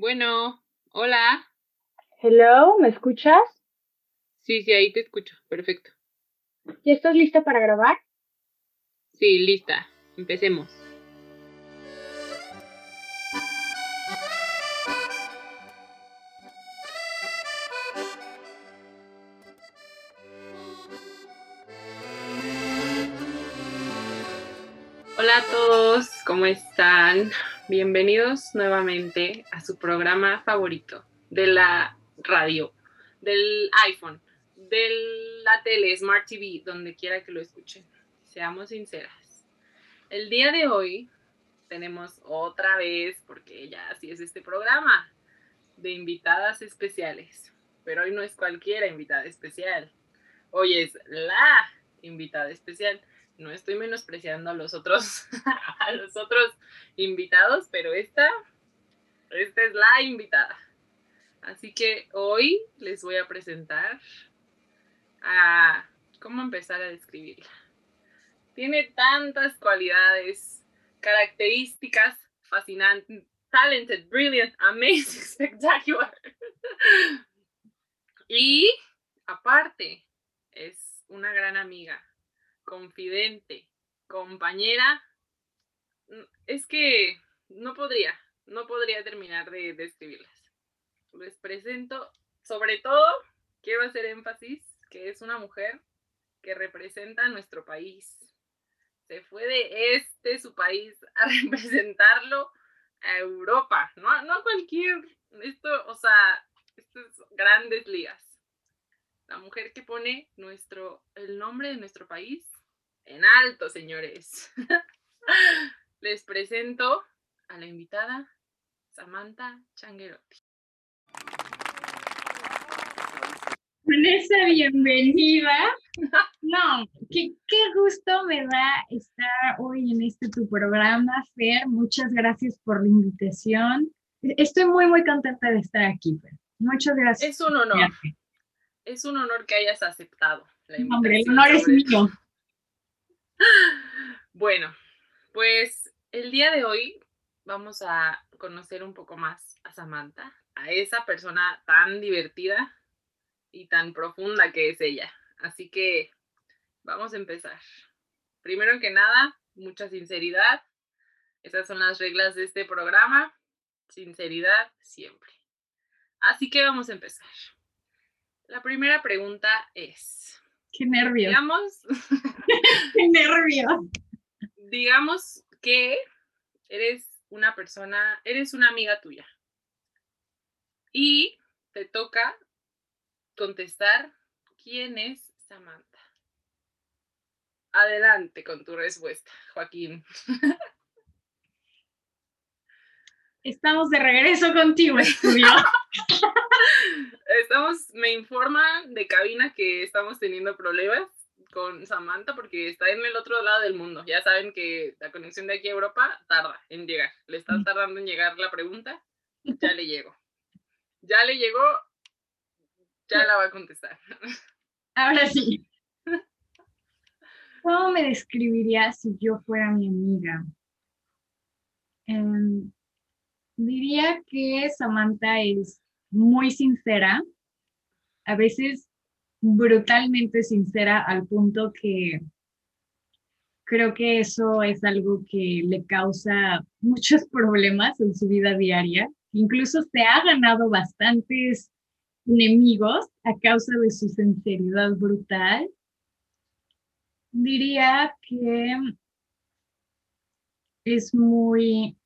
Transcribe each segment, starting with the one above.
Bueno, hola. Hello, ¿me escuchas? Sí, sí, ahí te escucho. Perfecto. ¿Ya estás lista para grabar? Sí, lista. Empecemos. Hola a todos, ¿cómo están? Bienvenidos nuevamente a su programa favorito de la radio, del iPhone, de la tele, Smart TV, donde quiera que lo escuchen. Seamos sinceras. El día de hoy tenemos otra vez, porque ya así es este programa, de invitadas especiales. Pero hoy no es cualquiera invitada especial. Hoy es la invitada especial no estoy menospreciando a los otros, a los otros invitados, pero esta, esta es la invitada. Así que hoy les voy a presentar a cómo empezar a describirla. Tiene tantas cualidades, características fascinantes, talented, brilliant, amazing, spectacular. y aparte, es una gran amiga confidente, compañera, mm, es que no podría, no podría terminar de describirlas. Les presento, sobre todo, quiero hacer énfasis que es una mujer que representa a nuestro país. Se fue de este, su país, a representarlo a Europa, no, no cualquier, esto, o sea, estas grandes ligas. La mujer que pone nuestro, el nombre de nuestro país en alto, señores. Les presento a la invitada Samantha Changuerotti. Vanessa, bienvenida. No, qué, qué, gusto me da estar hoy en este tu programa, Fer. Muchas gracias por la invitación. Estoy muy, muy contenta de estar aquí, Fer. Muchas gracias. Es un honor. Es un honor que hayas aceptado la invitación. Hombre, el honor es mío. Bueno, pues el día de hoy vamos a conocer un poco más a Samantha, a esa persona tan divertida y tan profunda que es ella. Así que vamos a empezar. Primero que nada, mucha sinceridad. Esas son las reglas de este programa. Sinceridad siempre. Así que vamos a empezar. La primera pregunta es, Qué nervios. Digamos. Qué nervios. Digamos que eres una persona, eres una amiga tuya. Y te toca contestar quién es Samantha. Adelante con tu respuesta, Joaquín. Estamos de regreso contigo, estudio. estamos, me informan de cabina que estamos teniendo problemas con Samantha porque está en el otro lado del mundo. Ya saben que la conexión de aquí a Europa tarda en llegar. Le está mm. tardando en llegar la pregunta. Ya le llegó. Ya le llegó. Ya la va a contestar. Ahora sí. ¿Cómo me describirías si yo fuera mi amiga? Em, Diría que Samantha es muy sincera, a veces brutalmente sincera al punto que creo que eso es algo que le causa muchos problemas en su vida diaria. Incluso se ha ganado bastantes enemigos a causa de su sinceridad brutal. Diría que es muy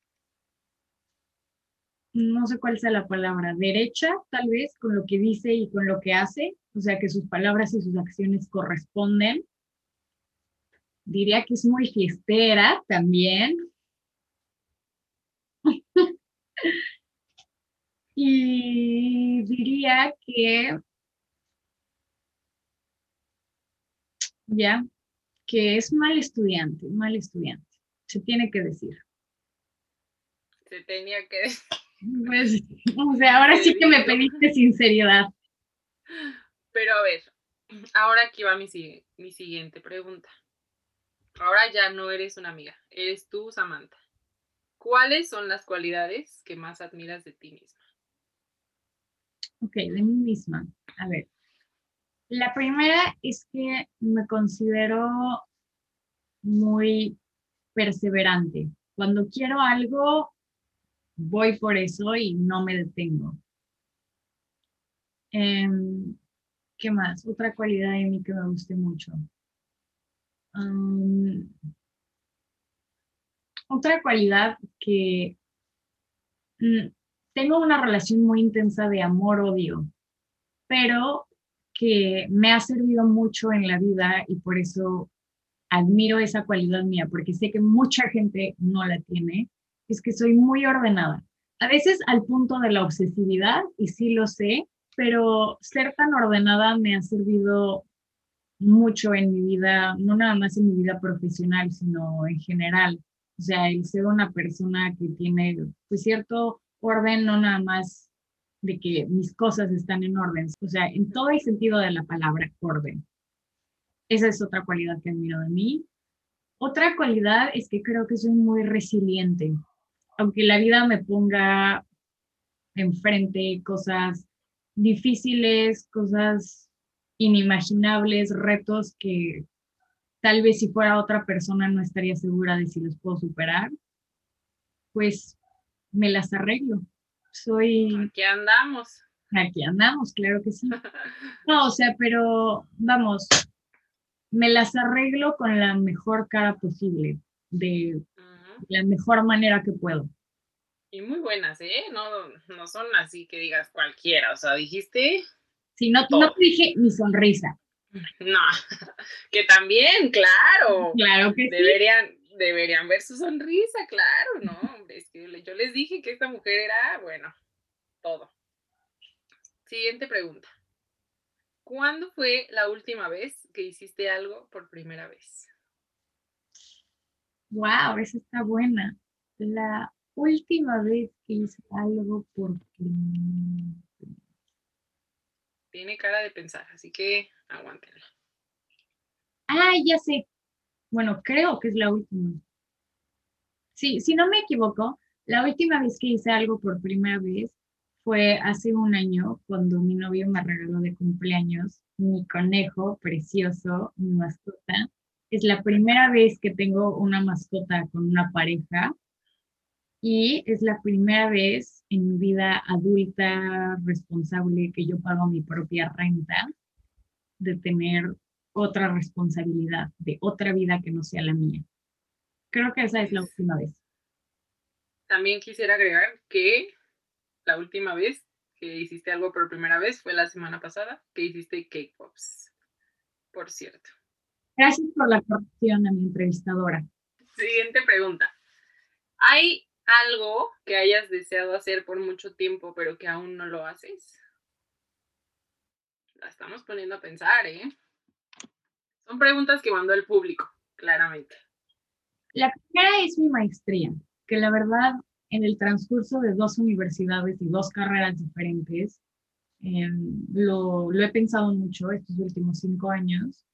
no sé cuál sea la palabra, derecha tal vez con lo que dice y con lo que hace, o sea que sus palabras y sus acciones corresponden. Diría que es muy fiestera también. y diría que ya, que es mal estudiante, mal estudiante, se tiene que decir. Se tenía que decir. Pues, o sea, ahora sí que me pediste sinceridad. Pero a ver, ahora aquí va mi, mi siguiente pregunta. Ahora ya no eres una amiga, eres tú, Samantha. ¿Cuáles son las cualidades que más admiras de ti misma? Ok, de mí misma. A ver. La primera es que me considero muy perseverante. Cuando quiero algo, voy por eso y no me detengo. Em, ¿Qué más? Otra cualidad de mí que me guste mucho. otra cualidad que mm, tengo una relación muy intensa de amor-odio, pero que me ha servido mucho en la vida y por eso admiro esa cualidad mía, porque sé que mucha gente no la tiene, es que soy muy ordenada. A veces al punto de la obsesividad, y sí lo sé, pero ser tan ordenada me ha servido mucho en mi vida, no nada más en mi vida profesional, sino en general. O sea, el ser una persona que tiene pues cierto orden, no nada más de que mis cosas están en orden, o sea, en todo el sentido de la palabra orden. Esa es otra cualidad que admiro de mí. Otra cualidad es que creo que soy muy resiliente. Aunque la vida me ponga enfrente cosas difíciles, cosas inimaginables, retos que tal vez si fuera otra persona no estaría segura de si los puedo superar, pues me las arreglo. Soy... Aquí andamos. Aquí andamos, claro que sí. No, o sea, pero vamos, me las arreglo con la mejor cara posible, de la mejor manera que puedo. Y muy buenas, ¿eh? No, no son así que digas cualquiera, o sea, dijiste... Sí, no, no te dije mi sonrisa. No, que también, claro. Claro que deberían, sí. Deberían ver su sonrisa, claro, ¿no? Es que yo les dije que esta mujer era, bueno, todo. Siguiente pregunta. ¿Cuándo fue la última vez que hiciste algo por primera vez? Wow, esa está buena. La última vez que hice algo por Tiene cara de pensar, así que aguántenla. Ah, ya sé. Bueno, creo que es la última. Sí, si no me equivoco, la última vez que hice algo por primera vez fue hace un año cuando mi novio me regaló de cumpleaños mi conejo precioso, mi mascota. Es la primera vez que tengo una mascota con una pareja y es la primera vez en mi vida adulta responsable que yo pago mi propia renta de tener otra responsabilidad, de otra vida que no sea la mía. Creo que esa es la última vez. También quisiera agregar que la última vez que hiciste algo por primera vez fue la semana pasada, que hiciste cake pops, por cierto. Gracias por la corrección a mi entrevistadora. Siguiente pregunta. ¿Hay algo que hayas deseado hacer por mucho tiempo, pero que aún no lo haces? La estamos poniendo a pensar, ¿eh? Son preguntas que mandó el público, claramente. La primera es mi maestría, que la verdad en el transcurso de dos universidades y dos carreras diferentes, lo, lo he pensado mucho estos últimos cinco años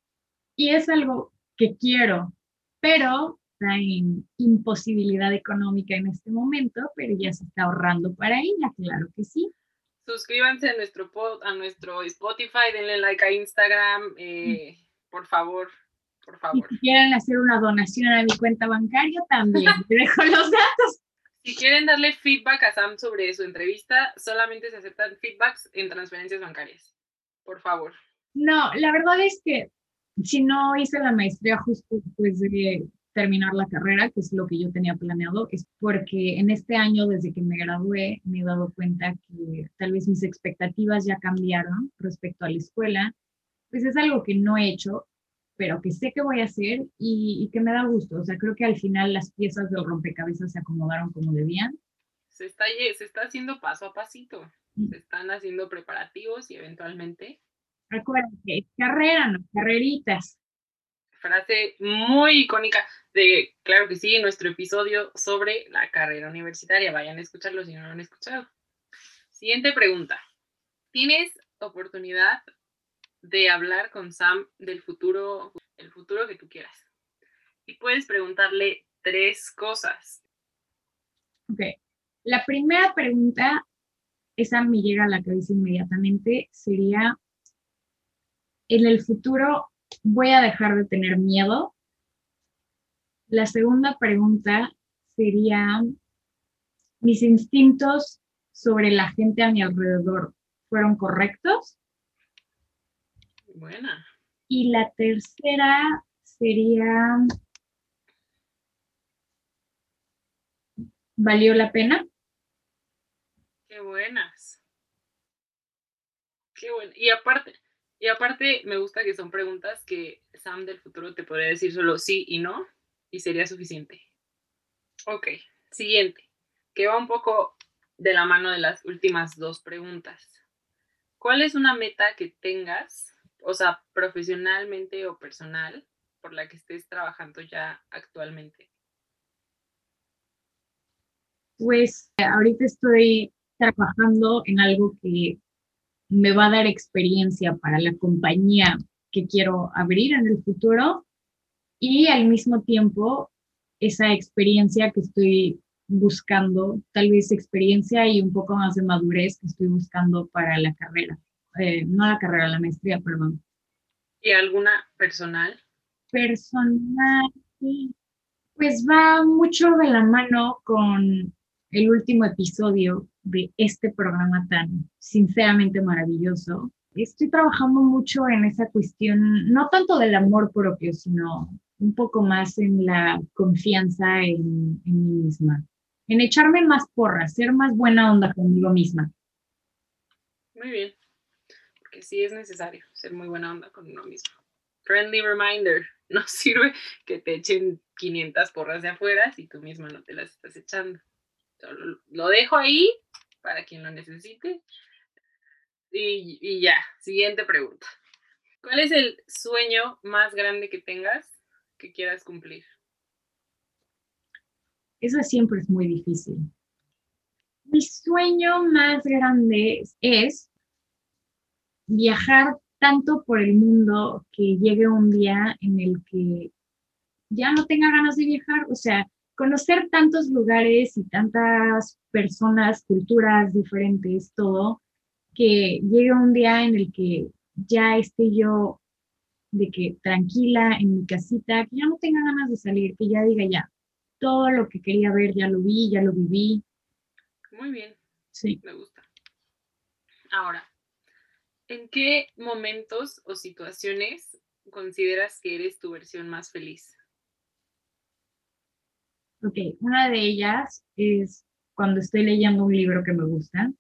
y es algo que quiero, pero en imposibilidad económica en este momento, pero ya se está ahorrando para ella, claro que sí. Suscríbanse a nuestro, a nuestro Spotify, denle like a Instagram, eh, por favor, por favor. si quieren hacer una donación a mi cuenta bancaria, también te dejo los datos. Si quieren darle feedback a Sam sobre su entrevista, solamente se aceptan feedbacks en transferencias bancarias. Por favor. No, la verdad es que si no hice la maestría justo después de terminar la carrera, que es lo que yo tenía planeado, es porque en este año, desde que me gradué, me he dado cuenta que tal vez mis expectativas ya cambiaron respecto a la escuela. Pues es algo que no he hecho, pero que sé que voy a hacer y, y, que me da gusto. O sea, creo que al final las piezas del rompecabezas se acomodaron como debían. Se está, se está haciendo paso a pasito. Se están haciendo preparativos y eventualmente. Recuerden carrera, no carreritas. Frase muy icónica de, claro que sí, nuestro episodio sobre la carrera universitaria. Vayan a escucharlo si no lo han escuchado. Siguiente pregunta. ¿Tienes oportunidad de hablar con Sam del futuro, el futuro que tú quieras. Y puedes preguntarle tres cosas. Ok. La primera pregunta esa me llega a la cabeza inmediatamente, sería, en el futuro voy a dejar de tener miedo. La segunda pregunta sería, mis instintos sobre la gente a mi alrededor fueron correctos. Buena. Y la tercera sería, ¿valió la pena? Qué buenas. Qué bueno. Y aparte, y aparte me gusta que son preguntas que Sam del futuro te podría decir solo sí y no y sería suficiente. Ok, siguiente, que va un poco de la mano de las últimas dos preguntas. ¿Cuál es una meta que tengas, o sea, profesionalmente o personal, por la que estés trabajando ya actualmente? Pues ahorita estoy trabajando en algo que me va a dar experiencia para la compañía que quiero abrir en el futuro y al mismo tiempo esa experiencia que estoy buscando, tal vez experiencia y un poco más de madurez que estoy buscando para la carrera, eh, no la carrera, la maestría, perdón. ¿Y alguna personal? Personal, pues va mucho de la mano con el último episodio de este programa tan sinceramente maravilloso. Estoy trabajando mucho en esa cuestión, no tanto del amor propio, sino un poco más en la confianza en, en mí misma, en echarme más porras, ser más buena onda conmigo misma. Muy bien, porque sí es necesario ser muy buena onda con uno mismo. Friendly reminder, no sirve que te echen 500 porras de afuera si tú misma no te las estás echando. Lo dejo ahí para quien lo necesite. Y, ya, siguiente pregunta. ¿Cuál es el sueño más grande que tengas que quieras cumplir? Eso siempre es muy difícil. Mi sueño más grande es viajar tanto por el mundo que llegue un día en el que ya no tenga ganas de viajar. O sea, conocer tantos lugares y tantas personas, culturas diferentes, todo, que llegue un día en el que ya esté yo de que tranquila en mi casita, que ya no tenga ganas de salir, que ya diga ya, todo lo que quería ver ya lo vi, ya lo viví. Muy bien. Sí. Me gusta. Ahora, ¿en qué momentos o situaciones consideras que eres tu versión más feliz? Ok, una de ellas es cuando estoy leyendo un libro que me gusta.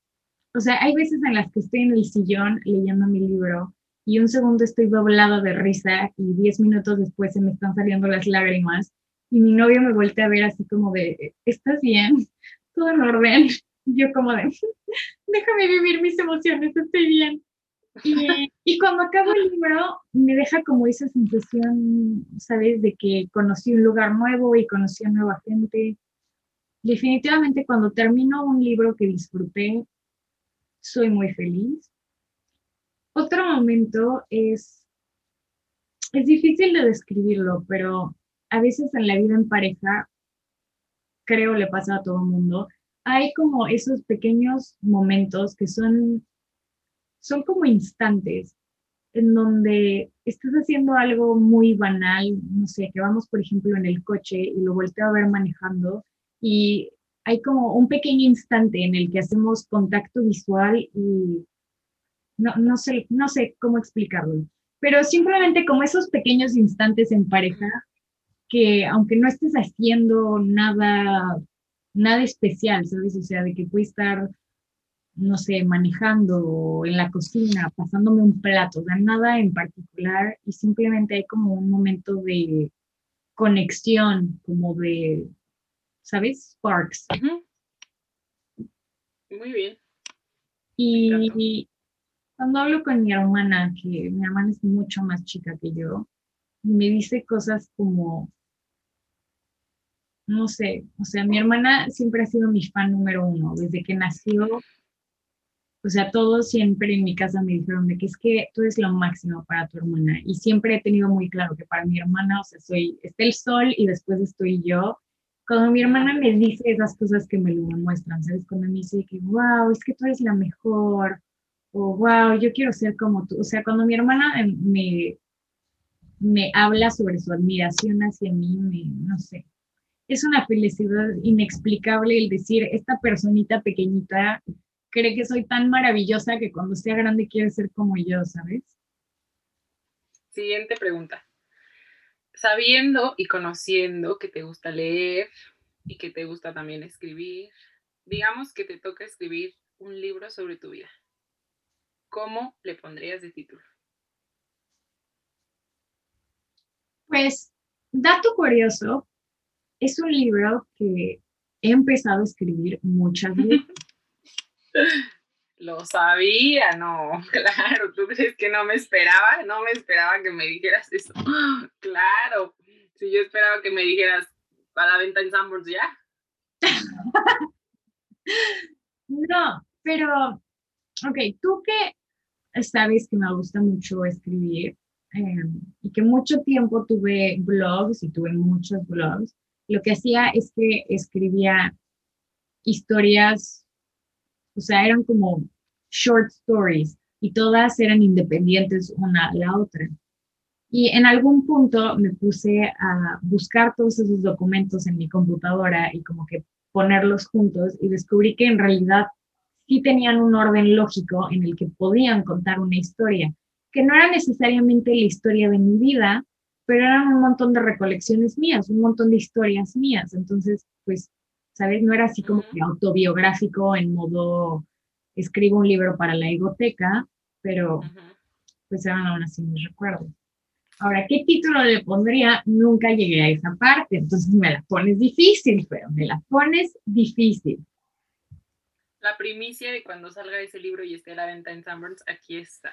O sea, hay veces en las que estoy en el sillón leyendo mi libro y un segundo estoy doblado de risa y diez minutos después se me están saliendo las lágrimas y mi novio me vuelve a ver así como de, ¿estás bien? ¿Todo en orden? Yo como de, déjame vivir mis emociones, estoy bien. Y, cuando acabo el libro, me deja como esa sensación, ¿sabes? De que conocí un lugar nuevo y conocí a nueva gente. Definitivamente cuando termino un libro que disfruté, soy muy feliz. Otro momento es, es difícil de describirlo, pero a veces en la vida en pareja, creo le pasa a todo el mundo, hay como esos pequeños momentos que son son como instantes en donde estás haciendo algo muy banal, no sé, que vamos, por ejemplo, en el coche y lo volteo a ver manejando y hay como un pequeño instante en el que hacemos contacto visual y no, no, sé, no sé cómo explicarlo, pero simplemente como esos pequeños instantes en pareja que aunque no estés haciendo nada, nada especial, ¿sabes? O sea, de que puede estar no sé, manejando en la cocina, pasándome un plato, o sea, nada en particular y simplemente hay como un momento de conexión, como de, ¿sabes? Sparks. Muy bien. Y cuando hablo con mi hermana, que mi hermana es mucho más chica que yo, me dice cosas como, no sé, o sea, mi hermana siempre ha sido mi fan número uno, desde que nació o sea, todos siempre en mi casa me dijeron de que es que tú eres lo máximo para tu hermana. Y siempre he tenido muy claro que para mi hermana, o sea, soy, está el sol y después estoy yo, cuando mi hermana me dice esas cosas que me lo demuestran, ¿sabes? Cuando me dice que, wow, es que tú eres la mejor, o wow, yo quiero ser como tú. O sea, cuando mi hermana me, me habla sobre su admiración hacia mí, me, no sé, es una felicidad inexplicable el decir, esta personita pequeñita cree que soy tan maravillosa que cuando sea grande quiere ser como yo, ¿sabes? Siguiente pregunta sabiendo y conociendo que te gusta leer y que te gusta también escribir, digamos que te toca escribir un libro sobre tu vida. ¿Cómo le pondrías de título? Pues, dato curioso, es un libro que he empezado a escribir muchas veces. Lo sabía, no, claro, ¿tú crees que no me esperaba? No me esperaba que me dijeras eso. Claro, si yo esperaba que me dijeras, ¿a la venta en Sanborns ya? No, pero, ok, tú que sabes que me gusta mucho escribir em, y que mucho tiempo tuve blogs y tuve muchos blogs, lo que hacía es que escribía historias o sea, eran como short stories y todas eran independientes una a la otra. Y en algún punto me puse a buscar todos esos documentos en mi computadora y como que ponerlos juntos y descubrí que en realidad sí tenían un orden lógico en el que podían contar una historia, que no era necesariamente la historia de mi vida, pero eran un montón de recolecciones mías, un montón de historias mías. Entonces, pues ¿sabes? No era así como que autobiográfico en modo, escribo un libro para la egoteca, pero pues eran aún así mis recuerdos. Ahora, ¿qué título le pondría? Nunca llegué a esa parte, entonces me la pones difícil, pero me la pones difícil. La primicia de cuando salga ese libro y esté a la venta en Sanborns, aquí está.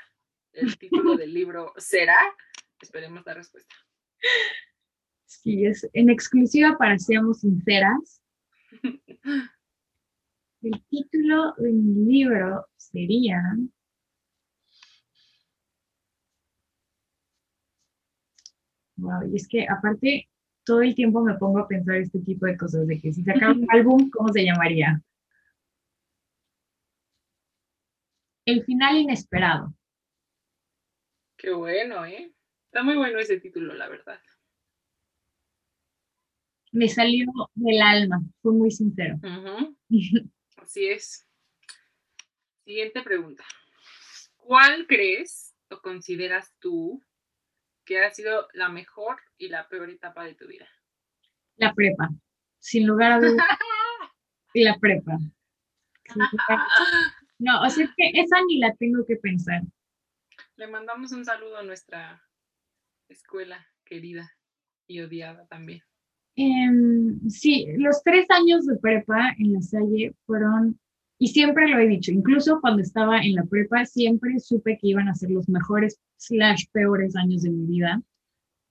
El título del libro será, esperemos la respuesta. Sí, es en exclusiva para Seamos Sinceras. El título de mi libro sería Wow, y es que aparte todo el tiempo me pongo a pensar este tipo de cosas, de que si sacara un álbum, ¿cómo se llamaría? El final inesperado. Qué bueno, ¿eh? Está muy bueno ese título, la verdad me salió del alma, fue muy sincero. Así es. Siguiente pregunta. ¿Cuál crees o consideras tú que ha sido la mejor y la peor etapa de tu vida? La prepa, sin lugar a dudas. la prepa. No, o sea, es que esa ni la tengo que pensar. Le mandamos un saludo a nuestra escuela querida y odiada también. Em, sí, los tres años de prepa en la Salle fueron, y siempre lo he dicho, incluso cuando estaba en la prepa, siempre supe que iban a ser los mejores slash peores años de mi vida.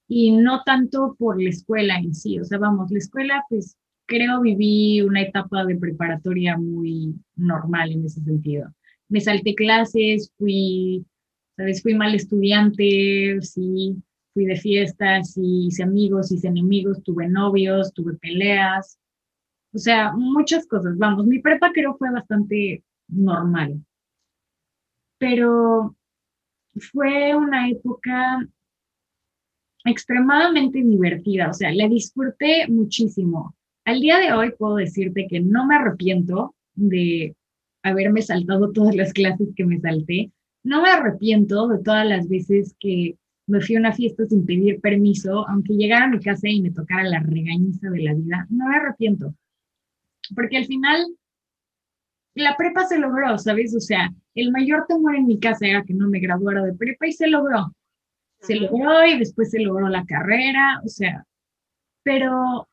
Y no tanto por la escuela en sí, o sea, vamos, la escuela, pues creo viví una etapa de preparatoria muy normal en ese sentido. Me salté clases, fui, sabes, fui mal estudiante, sí, fui de fiestas, y hice amigos, hice enemigos, tuve novios, tuve peleas, o sea, muchas cosas. Vamos, mi prepa creo fue bastante normal, pero fue una época extremadamente divertida, o sea, la disfruté muchísimo. Al día de hoy puedo decirte que no me arrepiento de haberme saltado todas las clases que me salté, no me arrepiento de todas las veces que me fui a una fiesta sin pedir permiso, aunque llegara a mi casa y me tocara la regañiza de la vida, no me arrepiento, porque al final la prepa se logró, ¿sabes? O sea, el mayor temor en mi casa era que no me graduara de prepa y se logró. Se logró y después se logró la carrera, o sea, pero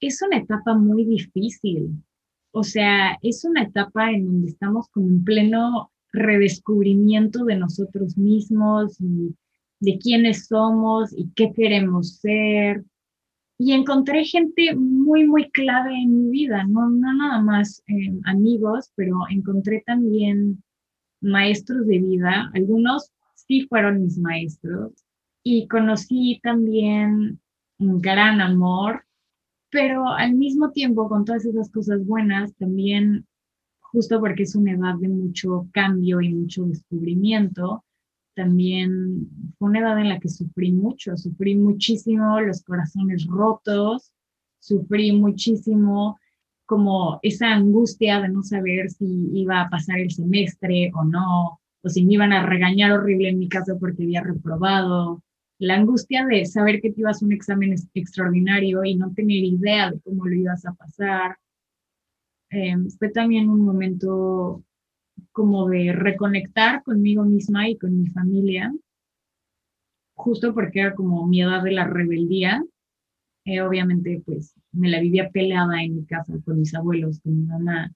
es una etapa muy difícil. O sea, es una etapa en donde estamos como en pleno redescubrimiento de nosotros mismos y de quiénes somos y qué queremos ser. Y encontré gente muy, muy clave en mi vida, no, no nada más eh, amigos, pero encontré también maestros de vida. Algunos sí fueron mis maestros. Y conocí también un gran amor, pero al mismo tiempo, con todas esas cosas buenas, también, justo porque es una edad de mucho cambio y mucho descubrimiento, también fue una edad en la que sufrí mucho, sufrí muchísimo los corazones rotos, sufrí muchísimo como esa angustia de no saber si iba a pasar el semestre o no, o si me iban a regañar horrible en mi casa porque había reprobado, la angustia de saber que te ibas a un examen extraordinario y no tener idea de cómo lo ibas a pasar. Em, fue también un momento como de reconectar conmigo misma y con mi familia, justo porque era como mi edad de la rebeldía. Eh, obviamente, pues me la vivía peleada en mi casa con mis abuelos, con mi mamá.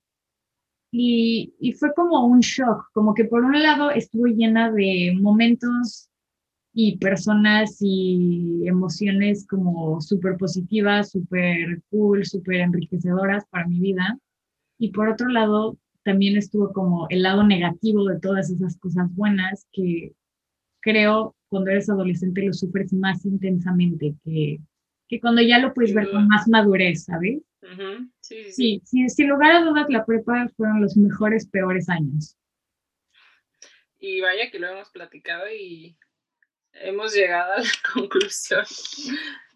Y, y fue como un shock, como que por un lado estuvo llena de momentos y personas y emociones como súper positivas, súper cool, súper enriquecedoras para mi vida. Y por otro lado, también estuvo como el lado negativo de todas esas cosas buenas que creo cuando eres adolescente lo sufres más intensamente que, que cuando ya lo puedes ver con más madurez, ¿sabes? sí, sí, sí. sin lugar a dudas la prepa fueron los mejores, peores años. Y vaya que lo hemos platicado y hemos llegado a la conclusión.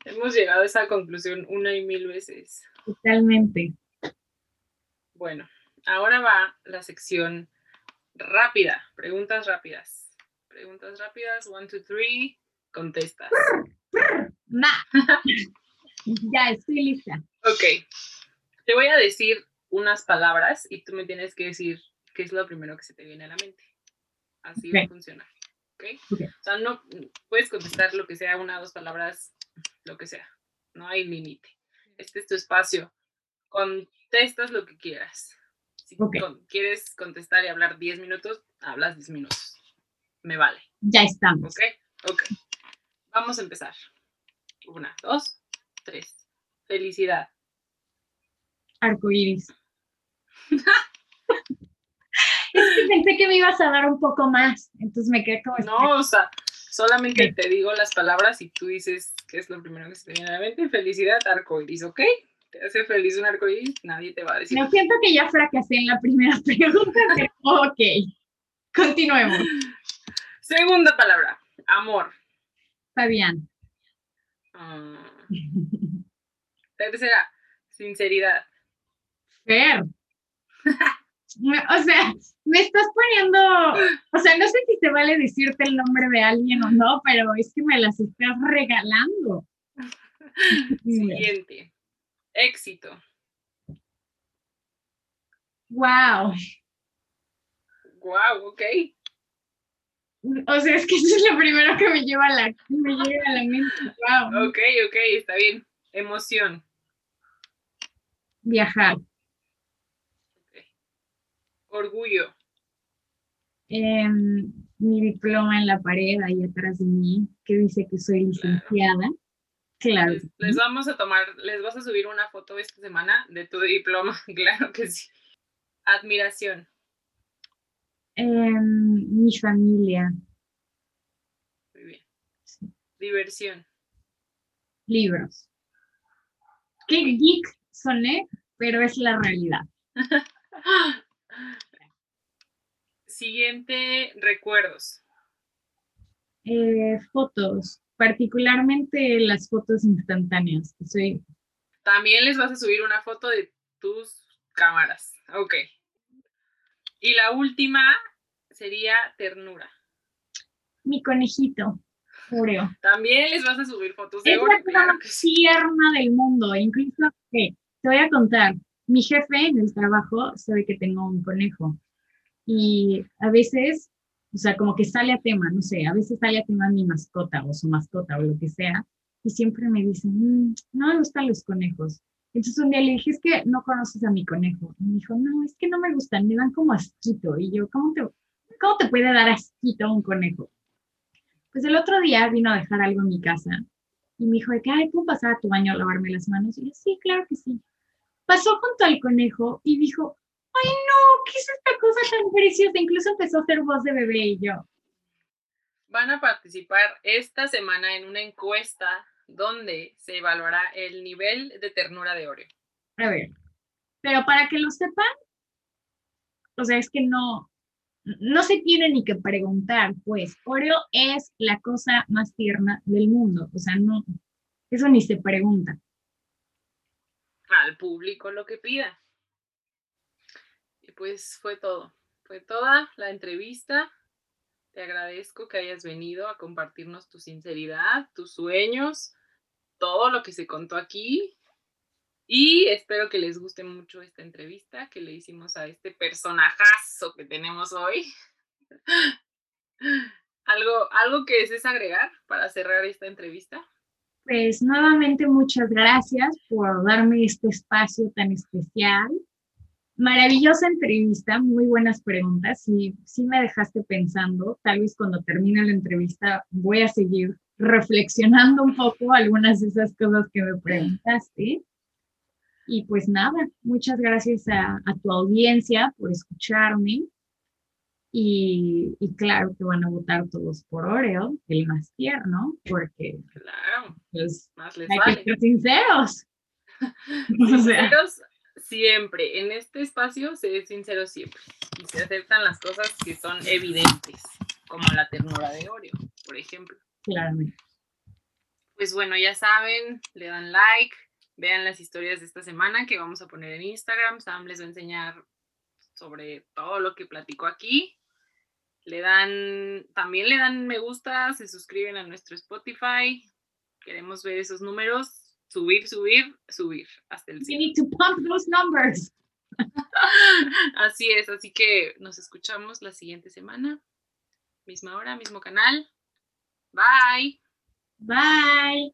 hemos llegado a esa conclusión una y mil veces. Totalmente. Bueno, ahora va la sección rápida, preguntas rápidas. Preguntas rápidas, one, two, three, contestas. ya estoy lista. Ok, te voy a decir unas palabras y tú me tienes que decir qué es lo primero que se te viene a la mente. Así va a funcionar. O sea, no puedes contestar lo que sea, una dos palabras, lo que sea. No hay límite. Este es tu espacio. Contestas lo que quieras. Si quieres contestar y hablar 10 minutos, hablas 10 minutos. Me vale. Ya estamos. Ok, ok. Vamos a empezar. Una, dos, tres. Felicidad. Arcoíris. Es que pensé que me ibas a dar un poco más, entonces me quedé como... No, o sea, solamente te digo las palabras y tú dices qué es lo primero que se te viene a la mente. Felicidad, arcoiris, ¿ok? Te hace feliz un arcoiris, nadie te va a decir. Me siento que ya fracasé en la primera pregunta, pero ok. Continuemos. Segunda palabra, amor. Fabián. Ah. Tercera, sinceridad. Fer. O sea, me estás poniendo, o sea, no sé si te vale decirte el nombre de alguien o no, pero es que me las estás regalando. Siguiente. Éxito. Wow. Wow, ok. O sea, es que eso es lo primero que me lleva a la, me llega a la mente. Wow. Ok, ok, está bien. Emoción. Viajar. Orgullo. Em, mi diploma en la pared ahí atrás de mí, que dice que soy licenciada. Claro. Les, vamos a tomar, les vas a subir una foto esta semana de tu diploma, claro que sí. Admiración. Em, mi familia. Muy bien. Diversión. Libros. Qué geek soné, pero es la realidad. Siguiente, recuerdos. Eh, fotos, particularmente las fotos instantáneas. Soy... También les vas a subir una foto de tus cámaras. Ok. Y la última sería ternura. Mi conejito, Oreo. También les vas a subir fotos de es la más tierna del mundo. Incluso, te voy a contar, mi jefe en el trabajo sabe que tengo un conejo y a veces, o sea, como que sale a tema, no sé, a veces sale a tema mi mascota o su mascota o lo que sea, y siempre me dicen, mm, no me gustan los conejos. Entonces un día le dije, es que no conoces a mi conejo. Y me dijo, no, es que no me gustan, me dan como asquito. Y yo, ¿cómo te, cómo te puede dar asquito un conejo? Pues el otro día vino a dejar algo en mi casa y me dijo, ay, ¿puedo pasar a tu baño a lavarme las manos? Y yo, sí, claro que sí. Pasó junto al conejo y dijo, ay no, ¿qué es esta cosa tan preciosa? Incluso empezó a hacer voz de bebé y yo. Van a participar esta semana en una encuesta donde se evaluará el nivel de ternura de Oreo. A ver, pero para que lo sepan, o sea, es que no, no se tiene ni que preguntar, pues Oreo es la cosa más tierna del mundo, o sea, no, eso ni se pregunta. Al público lo que pida. Y pues fue todo, fue toda la entrevista. Te agradezco que hayas venido a compartirnos tu sinceridad, tus sueños, todo lo que se contó aquí. Y espero que les guste mucho esta entrevista que le hicimos a este personajazo que tenemos hoy. ¿Algo, algo que desees agregar para cerrar esta entrevista? Pues nuevamente muchas gracias por darme este espacio tan especial. Maravillosa entrevista, muy buenas preguntas y sí me dejaste pensando, tal vez cuando termine la entrevista voy a seguir reflexionando un poco algunas de esas cosas que me preguntaste. Y pues nada, muchas gracias a, tu audiencia por escucharme. Y, claro que van a votar todos por Oreo, el más tierno, porque claro, pues, más les hay que ser sinceros. sinceros siempre. En este espacio se es sincero siempre. Y se aceptan las cosas que son evidentes, como la ternura de Oreo, por ejemplo. Claramente. Pues bueno, ya saben, le dan like, vean las historias de esta semana que vamos a poner en Instagram. Sam les va a enseñar sobre todo lo que platico aquí. Le dan, también le dan me gusta, se suscriben a nuestro Spotify. Queremos ver esos números. Subir, subir, subir hasta el We need to pump those numbers. así es, así que nos escuchamos la siguiente semana. Misma hora, mismo canal. Bye. Bye.